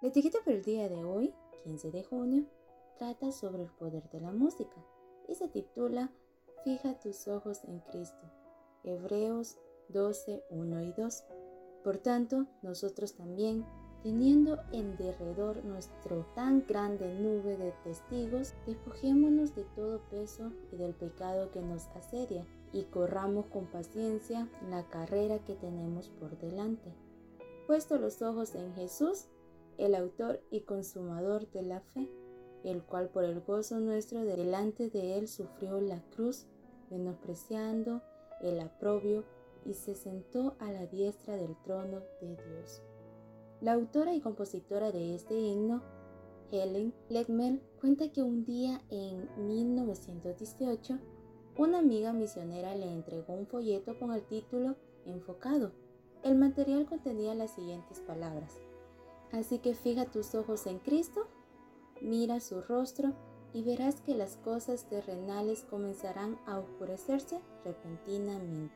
La etiqueta para el día de hoy, 15 de junio, trata sobre el poder de la música y se titula Fija tus ojos en Cristo. Hebreos 12, 1 y 2. Por tanto, nosotros también, teniendo en derredor nuestro tan grande nube de testigos, despojémonos de todo peso y del pecado que nos asedia y corramos con paciencia la carrera que tenemos por delante. Puesto los ojos en Jesús, el autor y consumador de la fe, el cual por el gozo nuestro delante de él sufrió la cruz, menospreciando el aprobio y se sentó a la diestra del trono de Dios. La autora y compositora de este himno, Helen Ledmel, cuenta que un día en 1918, una amiga misionera le entregó un folleto con el título Enfocado. El material contenía las siguientes palabras. Así que fija tus ojos en Cristo, mira su rostro y verás que las cosas terrenales comenzarán a oscurecerse repentinamente.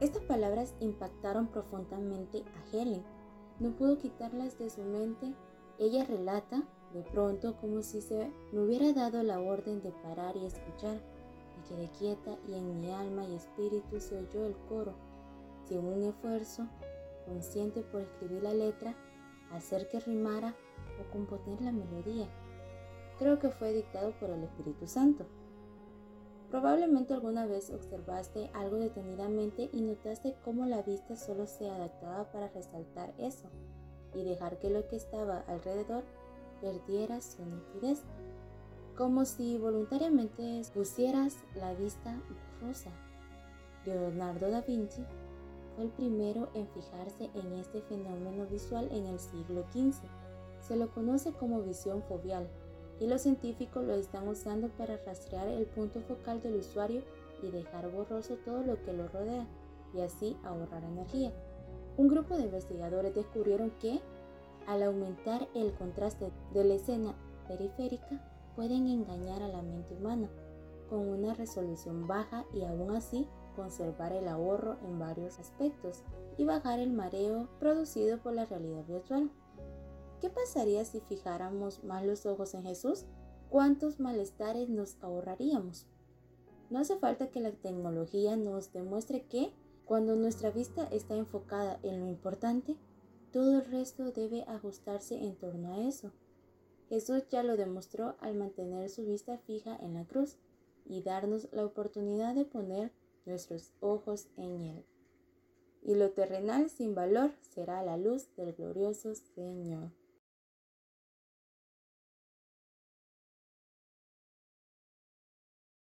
Estas palabras impactaron profundamente a Helen. No pudo quitarlas de su mente. Ella relata, de pronto, como si se me hubiera dado la orden de parar y escuchar. Me quedé quieta y en mi alma y espíritu se oyó el coro. Sin un esfuerzo, consciente por escribir la letra, hacer que rimara o componer la melodía. Creo que fue dictado por el Espíritu Santo. Probablemente alguna vez observaste algo detenidamente y notaste cómo la vista solo se adaptaba para resaltar eso y dejar que lo que estaba alrededor perdiera su nitidez, como si voluntariamente pusieras la vista rosa. Leonardo da Vinci fue el primero en fijarse en este fenómeno visual en el siglo XV. Se lo conoce como visión fobial y los científicos lo están usando para rastrear el punto focal del usuario y dejar borroso todo lo que lo rodea y así ahorrar energía. Un grupo de investigadores descubrieron que al aumentar el contraste de la escena periférica pueden engañar a la mente humana con una resolución baja y aún así conservar el ahorro en varios aspectos y bajar el mareo producido por la realidad virtual. ¿Qué pasaría si fijáramos más los ojos en Jesús? ¿Cuántos malestares nos ahorraríamos? No hace falta que la tecnología nos demuestre que cuando nuestra vista está enfocada en lo importante, todo el resto debe ajustarse en torno a eso. Jesús ya lo demostró al mantener su vista fija en la cruz y darnos la oportunidad de poner nuestros ojos en Él. Y lo terrenal sin valor será la luz del glorioso Señor.